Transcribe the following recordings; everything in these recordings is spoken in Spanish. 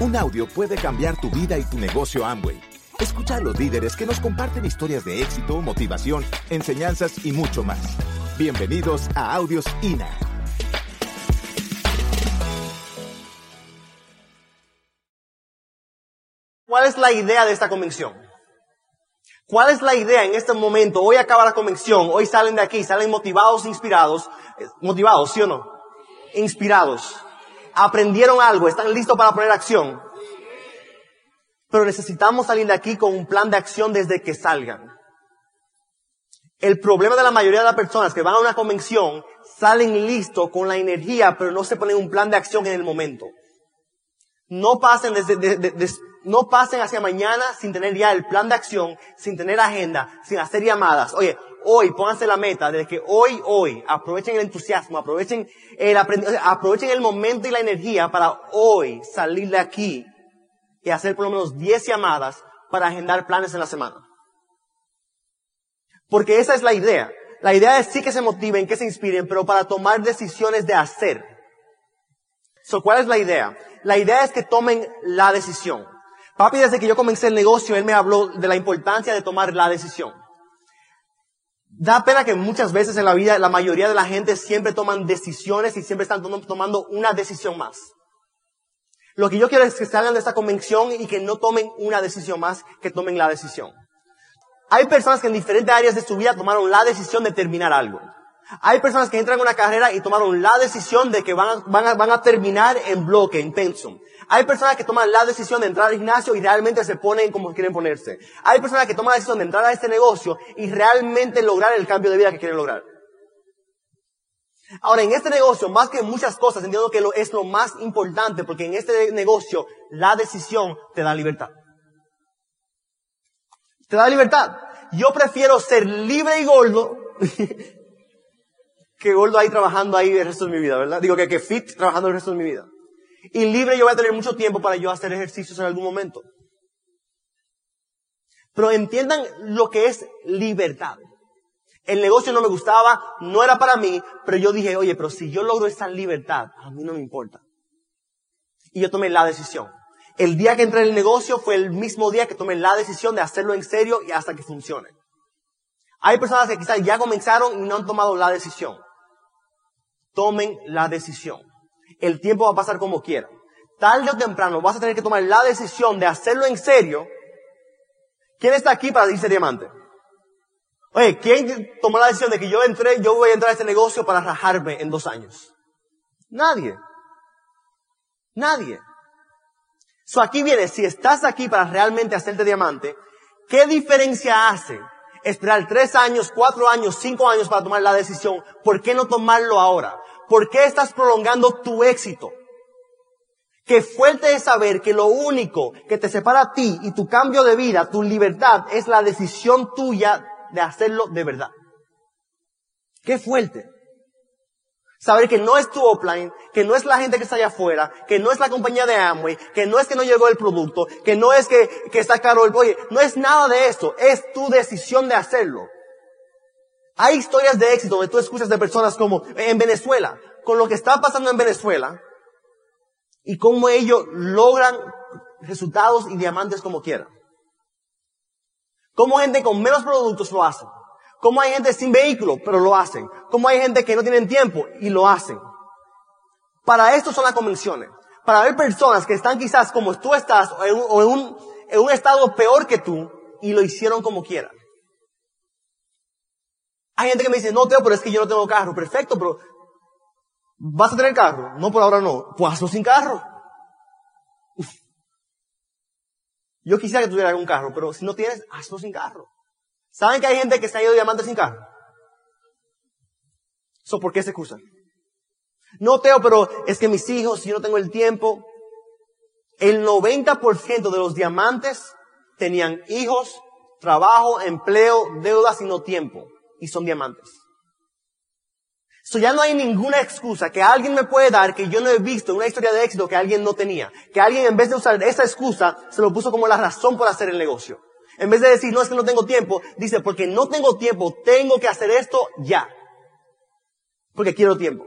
Un audio puede cambiar tu vida y tu negocio Amway. Escucha a los líderes que nos comparten historias de éxito, motivación, enseñanzas y mucho más. Bienvenidos a Audios INA. ¿Cuál es la idea de esta convención? ¿Cuál es la idea en este momento? Hoy acaba la convención, hoy salen de aquí, salen motivados, inspirados, eh, motivados, ¿sí o no? Inspirados. Aprendieron algo, están listos para poner acción. Pero necesitamos salir de aquí con un plan de acción desde que salgan. El problema de la mayoría de las personas que van a una convención salen listos con la energía, pero no se ponen un plan de acción en el momento. No pasen desde, de- no pasen hacia mañana sin tener ya el plan de acción, sin tener agenda, sin hacer llamadas. Oye, hoy pónganse la meta de que hoy, hoy, aprovechen el entusiasmo, aprovechen el aprendi- o sea, aprovechen el momento y la energía para hoy salir de aquí y hacer por lo menos 10 llamadas para agendar planes en la semana. Porque esa es la idea. La idea es sí que se motiven, que se inspiren, pero para tomar decisiones de hacer. So, ¿Cuál es la idea? La idea es que tomen la decisión. Papi, desde que yo comencé el negocio, él me habló de la importancia de tomar la decisión. Da pena que muchas veces en la vida la mayoría de la gente siempre toman decisiones y siempre están tom- tomando una decisión más. Lo que yo quiero es que salgan de esta convención y que no tomen una decisión más, que tomen la decisión. Hay personas que en diferentes áreas de su vida tomaron la decisión de terminar algo. Hay personas que entran en una carrera y tomaron la decisión de que van a, van a, van a terminar en bloque, en pensum. Hay personas que toman la decisión de entrar al gimnasio y realmente se ponen como quieren ponerse. Hay personas que toman la decisión de entrar a este negocio y realmente lograr el cambio de vida que quieren lograr. Ahora, en este negocio, más que muchas cosas, entiendo que lo, es lo más importante porque en este negocio la decisión te da libertad. Te da libertad. Yo prefiero ser libre y gordo que gordo ahí trabajando ahí el resto de mi vida, ¿verdad? Digo que, que fit trabajando el resto de mi vida. Y libre yo voy a tener mucho tiempo para yo hacer ejercicios en algún momento. Pero entiendan lo que es libertad. El negocio no me gustaba, no era para mí, pero yo dije, oye, pero si yo logro esa libertad, a mí no me importa. Y yo tomé la decisión. El día que entré en el negocio fue el mismo día que tomé la decisión de hacerlo en serio y hasta que funcione. Hay personas que quizás ya comenzaron y no han tomado la decisión. Tomen la decisión. El tiempo va a pasar como quiera. Tarde o temprano vas a tener que tomar la decisión de hacerlo en serio. ¿Quién está aquí para irse diamante? Oye, ¿quién tomó la decisión de que yo entré, yo voy a entrar a este negocio para rajarme en dos años? Nadie. Nadie. So aquí viene, si estás aquí para realmente hacerte diamante, ¿qué diferencia hace esperar tres años, cuatro años, cinco años para tomar la decisión? ¿Por qué no tomarlo ahora? ¿Por qué estás prolongando tu éxito? Qué fuerte es saber que lo único que te separa a ti y tu cambio de vida, tu libertad, es la decisión tuya de hacerlo de verdad. Qué fuerte. Saber que no es tu offline, que no es la gente que está allá afuera, que no es la compañía de Amway, que no es que no llegó el producto, que no es que, que está caro el, oye, no es nada de eso, es tu decisión de hacerlo. Hay historias de éxito donde tú escuchas de personas como en Venezuela, con lo que está pasando en Venezuela, y cómo ellos logran resultados y diamantes como quieran. Cómo gente con menos productos lo hacen. Cómo hay gente sin vehículo, pero lo hacen. Cómo hay gente que no tienen tiempo y lo hacen. Para esto son las convenciones. Para ver personas que están quizás como tú estás o en un, estado peor que tú y lo hicieron como quieran. Hay gente que me dice, no, Teo, pero es que yo no tengo carro. Perfecto, pero ¿vas a tener carro? No, por ahora no. Pues hazlo sin carro. Yo quisiera que tuviera un carro, pero si no tienes, hazlo sin carro. ¿Saben que hay gente que se ha ido diamante sin carro? ¿So por qué se excusan? No, Teo, pero es que mis hijos, si yo no tengo el tiempo, el 90% de los diamantes tenían hijos, trabajo, empleo, deudas y no tiempo. Y son diamantes. So ya no hay ninguna excusa que alguien me puede dar que yo no he visto una historia de éxito que alguien no tenía. Que alguien en vez de usar esa excusa se lo puso como la razón por hacer el negocio. En vez de decir, no es que no tengo tiempo, dice, porque no tengo tiempo, tengo que hacer esto ya. Porque quiero tiempo.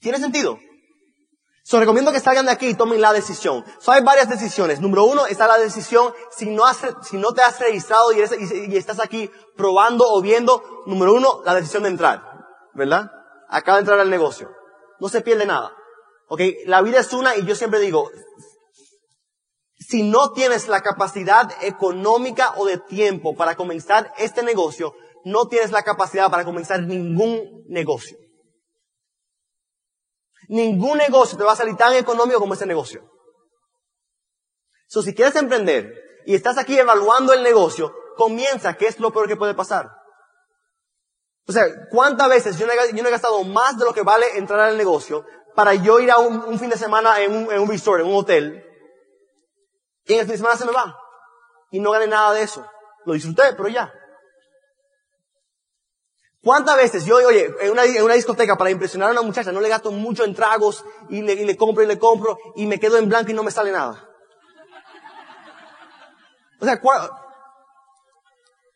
¿Tiene sentido? So, recomiendo que salgan de aquí y tomen la decisión. So, hay varias decisiones. Número uno está la decisión, si no, has, si no te has registrado y, y estás aquí probando o viendo, número uno, la decisión de entrar. ¿Verdad? Acaba de entrar al negocio. No se pierde nada. Ok, la vida es una y yo siempre digo, si no tienes la capacidad económica o de tiempo para comenzar este negocio, no tienes la capacidad para comenzar ningún negocio. Ningún negocio te va a salir tan económico como ese negocio. So, si quieres emprender y estás aquí evaluando el negocio, comienza, ¿qué es lo peor que puede pasar? O sea, ¿cuántas veces yo no, he, gastado más de lo que vale entrar al negocio para yo ir a un, un fin de semana en un, en un resort, en un hotel, y en el fin de semana se me va? Y no gané nada de eso. Lo disfruté, pero ya. ¿Cuántas veces yo, oye, en una, discoteca para impresionar a una muchacha no le gasto mucho en tragos y le, y le, compro y le compro y me quedo en blanco y no me sale nada? O sea,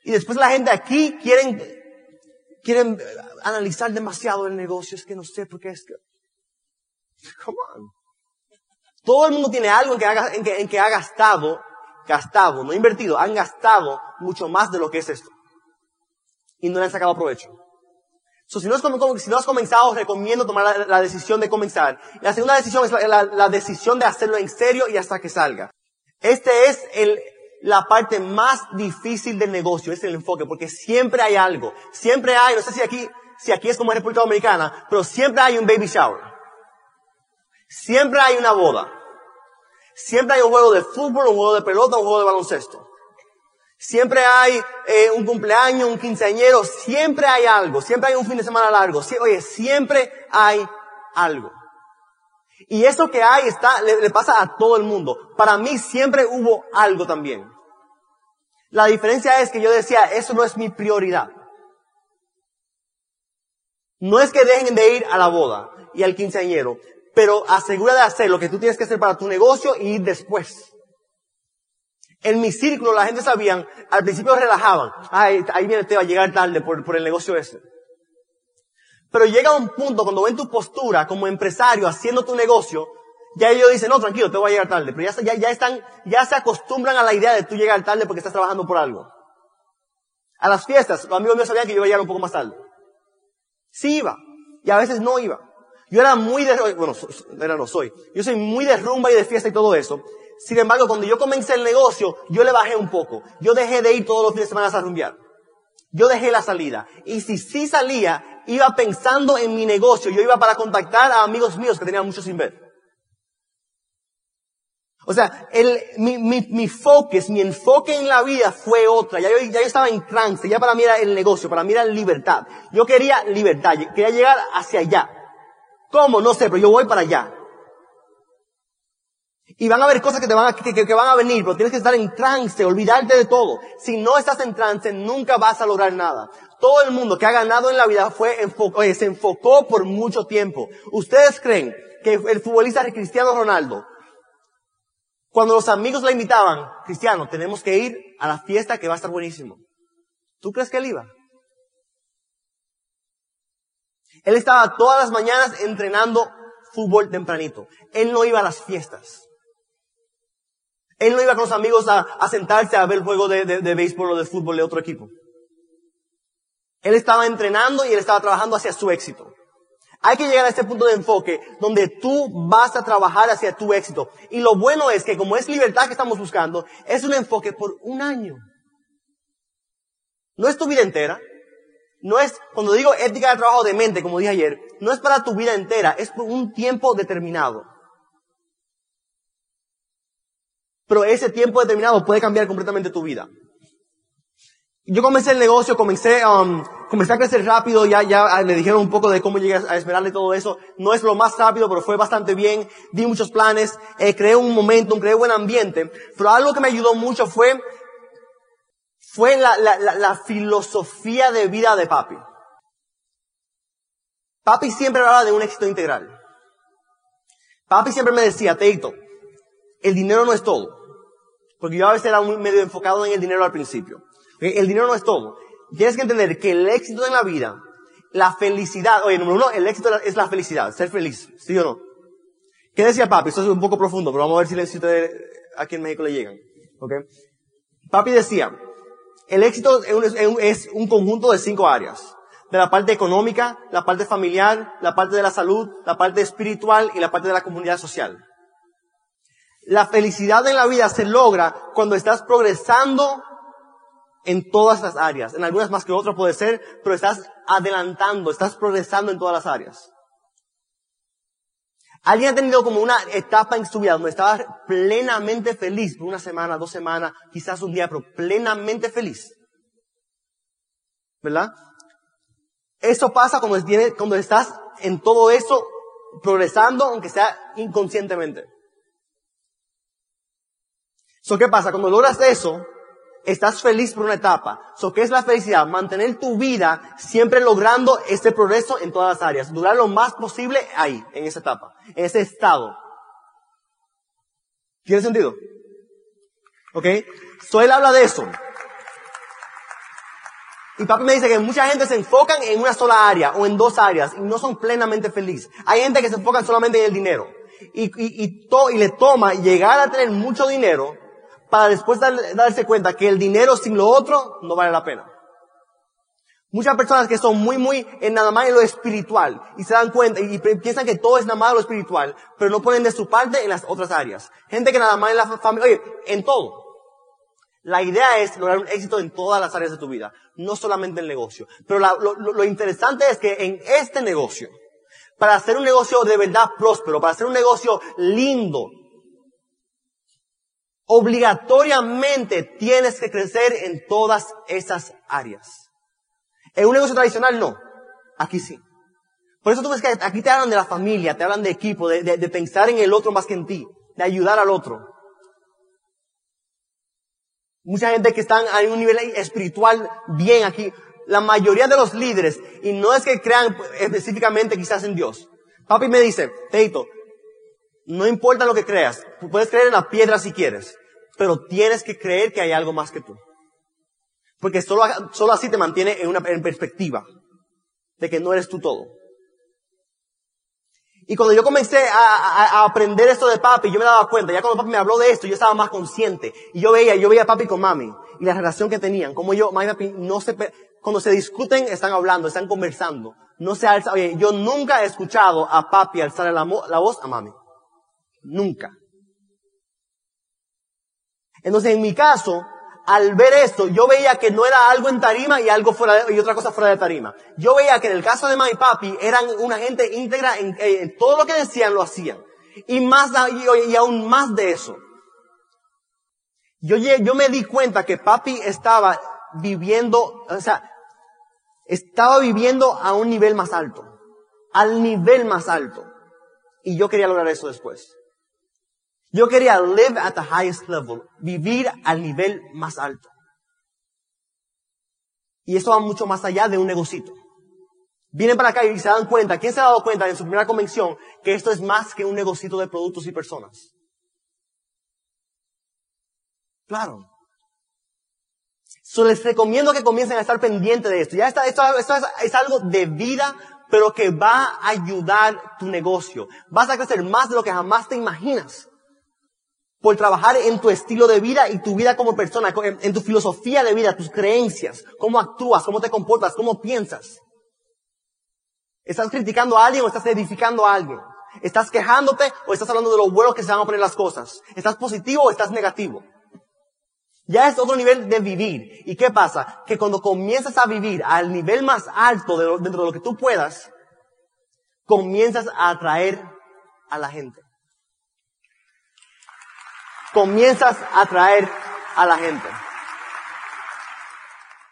y después la gente aquí quieren, quieren analizar demasiado el negocio. Es que no sé por qué es que... Come on. Todo el mundo tiene algo en que, ha, gastado, gastado, no invertido, han gastado mucho más de lo que es esto y no le han sacado provecho. So, si, no has, comenzado, recomiendo tomar la, decisión de comenzar. La segunda decisión es la, decisión de hacerlo en serio y hasta que salga. Este es la parte más difícil del negocio, es el enfoque, porque siempre hay algo. Siempre hay, no sé si aquí, si aquí es como en República Dominicana, pero siempre hay un baby shower. Siempre hay una boda. Siempre hay un juego de fútbol, un juego de pelota, un juego de baloncesto. Siempre hay eh, un cumpleaños, un quinceañero, siempre hay algo, siempre hay un fin de semana largo, oye, siempre hay algo. Y eso que hay está, le, le, pasa a todo el mundo. Para mí siempre hubo algo también. La diferencia es que yo decía, eso no es mi prioridad. No es que dejen de ir a la boda y al quinceañero, pero asegura de hacer lo que tú tienes que hacer para tu negocio y ir después. En mi círculo la gente sabían, al principio relajaban, ay, ahí viene te va a llegar tarde por, por el negocio ese. Pero llega un punto cuando ven tu postura como empresario haciendo tu negocio, ya ellos dicen, no, tranquilo, te voy a llegar tarde. Pero ya, ya, ya están, ya se acostumbran a la idea de tú llegar tarde porque estás trabajando por algo. A las fiestas, los amigos míos sabían que yo iba a llegar un poco más tarde. Sí iba. Y a veces no iba. Yo era muy de, bueno, no soy. Yo soy muy de rumba y de fiesta y todo eso. Sin embargo, cuando yo comencé el negocio, yo le bajé un poco. Yo dejé de ir todos los fines de semana a rumbear. Yo dejé la salida. Y si sí salía, iba pensando en mi negocio. Yo iba para contactar a amigos míos que tenían mucho sin ver. O sea, mi, mi, mi focus, mi enfoque en la vida fue otra. Ya yo, ya yo estaba en trance. Ya para mí era el negocio, para mí era libertad. Yo quería libertad. Quería llegar hacia allá. ¿Cómo? No sé, pero yo voy para allá. Y van a haber cosas que te van a, que, van a venir, pero tienes que estar en trance, olvidarte de todo. Si no estás en trance, nunca vas a lograr nada. Todo el mundo que ha ganado en la vida fue enfocó, se enfocó por mucho tiempo. ¿Ustedes creen que el futbolista Cristiano Ronaldo, cuando los amigos le invitaban, Cristiano, tenemos que ir a la fiesta que va a estar buenísimo. ¿Tú crees que él iba? Él estaba todas las mañanas entrenando fútbol tempranito. Él no iba a las fiestas. Él no iba con los amigos a, sentarse a ver el juego de, de, de béisbol o de fútbol de otro equipo. Él estaba entrenando y él estaba trabajando hacia su éxito. Hay que llegar a este punto de enfoque donde tú vas a trabajar hacia tu éxito. Y lo bueno es que como es libertad que estamos buscando, es un enfoque por un año. No es tu vida entera. No es, cuando digo ética de trabajo de mente, como dije ayer, no es para tu vida entera, es por un tiempo determinado. pero ese tiempo determinado puede cambiar completamente tu vida. Yo comencé el negocio, comencé, um, comencé a crecer rápido, ya, ya me dijeron un poco de cómo llegué a esperarle todo eso. No es lo más rápido, pero fue bastante bien. Di muchos planes, eh, creé un momento, creé buen ambiente. Pero algo que me ayudó mucho fue, fue la, la, filosofía de vida de papi. Papi siempre hablaba de un éxito integral. Papi siempre me decía, Teito, el dinero no es todo. Porque yo a veces era medio enfocado en el dinero al principio. El dinero no es todo. Tienes que entender que el éxito en la vida, la felicidad, oye, número uno, el éxito es la felicidad, ser feliz, ¿sí o no? ¿Qué decía papi? Esto es un poco profundo, pero vamos a ver si, ustedes aquí en México le llegan. ¿Ok? Papi decía, el éxito es un, conjunto de cinco áreas. De la parte económica, la parte familiar, la parte de la salud, la parte espiritual y la parte de la comunidad social. La felicidad en la vida se logra cuando estás progresando en todas las áreas. En algunas más que otras puede ser, pero estás adelantando, estás progresando en todas las áreas. Alguien ha tenido como una etapa en su vida donde estaba plenamente feliz por una semana, dos semanas, quizás un día, pero plenamente feliz. ¿Verdad? Eso pasa cuando, cuando estás en todo eso progresando, aunque sea inconscientemente. So, ¿qué pasa? Cuando logras eso, estás feliz por una etapa. So, ¿qué es la felicidad? Mantener tu vida siempre logrando este progreso en todas las áreas. Durar lo más posible ahí, en esa etapa, en ese estado. ¿Tiene sentido? ¿Ok? So, él habla de eso. Y papi me dice que mucha gente se enfocan en una sola área o en dos áreas y no son plenamente felices. Hay gente que se enfoca solamente en el dinero. Y, y, y, to, y le toma llegar a tener mucho dinero para después darse cuenta que el dinero sin lo otro no vale la pena. Muchas personas que son muy, muy en nada más en lo espiritual y se dan cuenta y, piensan que todo es nada más lo espiritual, pero no ponen de su parte en las otras áreas. Gente que nada más en la familia, oye, en todo. La idea es lograr un éxito en todas las áreas de tu vida, no solamente en el negocio. Pero lo, lo interesante es que en este negocio, para hacer un negocio de verdad próspero, para hacer un negocio lindo, Obligatoriamente tienes que crecer en todas esas áreas. En un negocio tradicional no. Aquí sí. Por eso tú ves que aquí te hablan de la familia, te hablan de equipo, de, de, pensar en el otro más que en ti, de ayudar al otro. Mucha gente que están a un nivel espiritual bien aquí. La mayoría de los líderes, y no es que crean específicamente quizás en Dios. Papi me dice, Teito, no importa lo que creas, puedes creer en la piedra si quieres pero tienes que creer que hay algo más que tú. Porque solo, solo así te mantiene en una perspectiva de que no eres tú todo. Y cuando yo comencé a, aprender esto de papi, yo me daba cuenta, ya cuando papi me habló de esto, yo estaba más consciente. Y yo veía, yo veía a papi con mami, y la relación que tenían, como yo, mami papi, no se, cuando se discuten, están hablando, están conversando. No se alza, oye, yo nunca he escuchado a papi alzar la voz a mami. Nunca. Entonces, en mi caso, al ver esto, yo veía que no era algo en tarima y algo fuera de, y otra cosa fuera de tarima. Yo veía que en el caso de mami y papi eran una gente íntegra en, todo lo que decían lo hacían. Y más, y, aún más de eso. Yo, yo me di cuenta que papi estaba viviendo, o sea, estaba viviendo a un nivel más alto. Al nivel más alto. Y yo quería lograr eso después. Yo quería live at the highest level, vivir al nivel más alto. Y eso va mucho más allá de un negocito. Vienen para acá y se dan cuenta, ¿quién se ha dado cuenta en su primera convención que esto es más que un negocito de productos y personas? Claro. So les recomiendo que comiencen a estar pendientes de esto. Ya está, esto, es, es algo de vida, pero que va a ayudar tu negocio. Vas a crecer más de lo que jamás te imaginas por trabajar en tu estilo de vida y tu vida como persona, en tu filosofía de vida, tus creencias, cómo actúas, cómo te comportas, cómo piensas. ¿Estás criticando a alguien o estás edificando a alguien? ¿Estás quejándote o estás hablando de lo bueno que se van a poner las cosas? ¿Estás positivo o estás negativo? Ya es otro nivel de vivir. ¿Y qué pasa? Que cuando comienzas a vivir al nivel más alto dentro de lo que tú puedas, comienzas a atraer a la gente comienzas a atraer a la gente.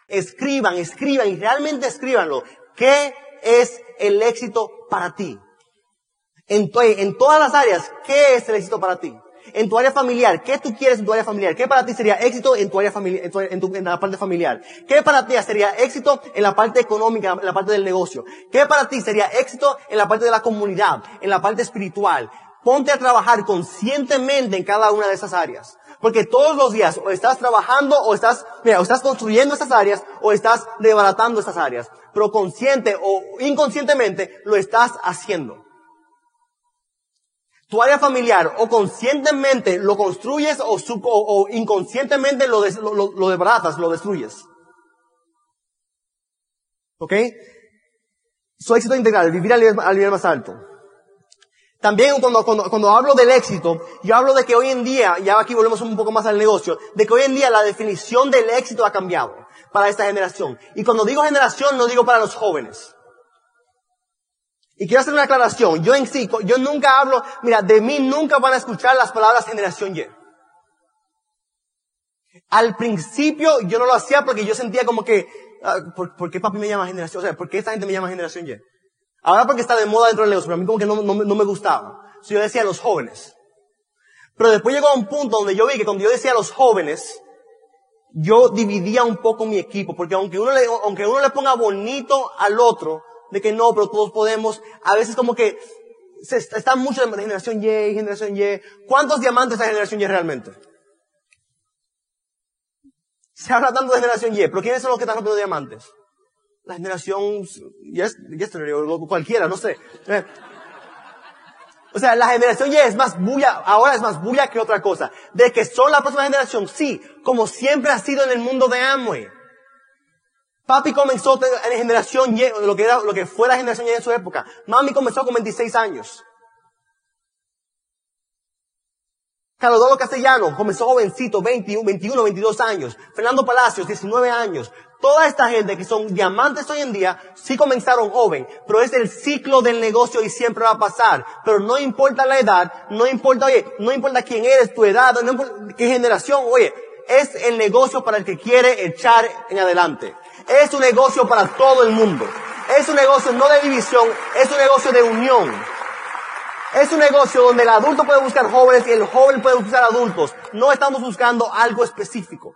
Escriban, escriban y realmente escríbanlo. ¿Qué es el éxito para ti? En, en todas las áreas, ¿qué es el éxito para ti? En tu área familiar, ¿qué tú quieres en tu área familiar? ¿Qué para ti sería éxito en tu área familiar, en, en, la parte familiar? ¿Qué para ti sería éxito en la parte económica, en la parte del negocio? ¿Qué para ti sería éxito en la parte de la comunidad, en la parte espiritual? Ponte a trabajar conscientemente en cada una de esas áreas. Porque todos los días o estás trabajando o estás, mira, o estás construyendo esas áreas o estás desbaratando esas áreas. Pero consciente o inconscientemente lo estás haciendo. tu área familiar o conscientemente lo construyes o, inconscientemente lo, lo, lo, lo lo destruyes. ¿Ok? Su éxito integral, vivir al nivel, más alto. También cuando, cuando, hablo del éxito, yo hablo de que hoy en día, ya aquí volvemos un poco más al negocio, de que hoy en día la definición del éxito ha cambiado para esta generación. Y cuando digo generación, no digo para los jóvenes. Y quiero hacer una aclaración. Yo en sí, yo nunca hablo, mira, de mí nunca van a escuchar las palabras generación Y. Al principio yo no lo hacía porque yo sentía como que, ah, ¿por, qué papi me llama generación? O sea, ¿por qué esta gente me llama generación Y? Ahora porque está de moda dentro del negocio, pero a mí como que no, no, me gustaba. yo decía a los jóvenes. Pero después llegó a un punto donde yo vi que cuando yo decía a los jóvenes, yo dividía un poco mi equipo, porque aunque uno le, aunque uno le ponga bonito al otro, de que no, pero todos podemos. A veces como que se está, mucho de generación Y, generación Y. ¿Cuántos diamantes hay en generación Y realmente? Se habla tanto de generación Y, pero ¿quiénes son los que están rompiendo diamantes? La generación yesterday o cualquiera, no sé. Eh. O sea, la generación Y es más bulla, ahora es más bulla que otra cosa. De que son la próxima generación, sí, como siempre ha sido en el mundo de Amway. Papi comenzó en generación Y, lo que, era, lo que fue la generación Y en su época. Mami comenzó con 26 años. Carlos Castellano comenzó jovencito, 21, 21, 22 años. Fernando Palacios, 19 años. Toda esta gente que son diamantes hoy en día, sí comenzaron joven, pero es el ciclo del negocio y siempre va a pasar. Pero no importa la edad, no importa, oye, no importa quién eres, tu edad, no importa qué generación, oye, es el negocio para el que quiere echar en adelante. Es un negocio para todo el mundo. Es un negocio no de división, es un negocio de unión. Es un negocio donde el adulto puede buscar jóvenes y el joven puede buscar adultos. No estamos buscando algo específico.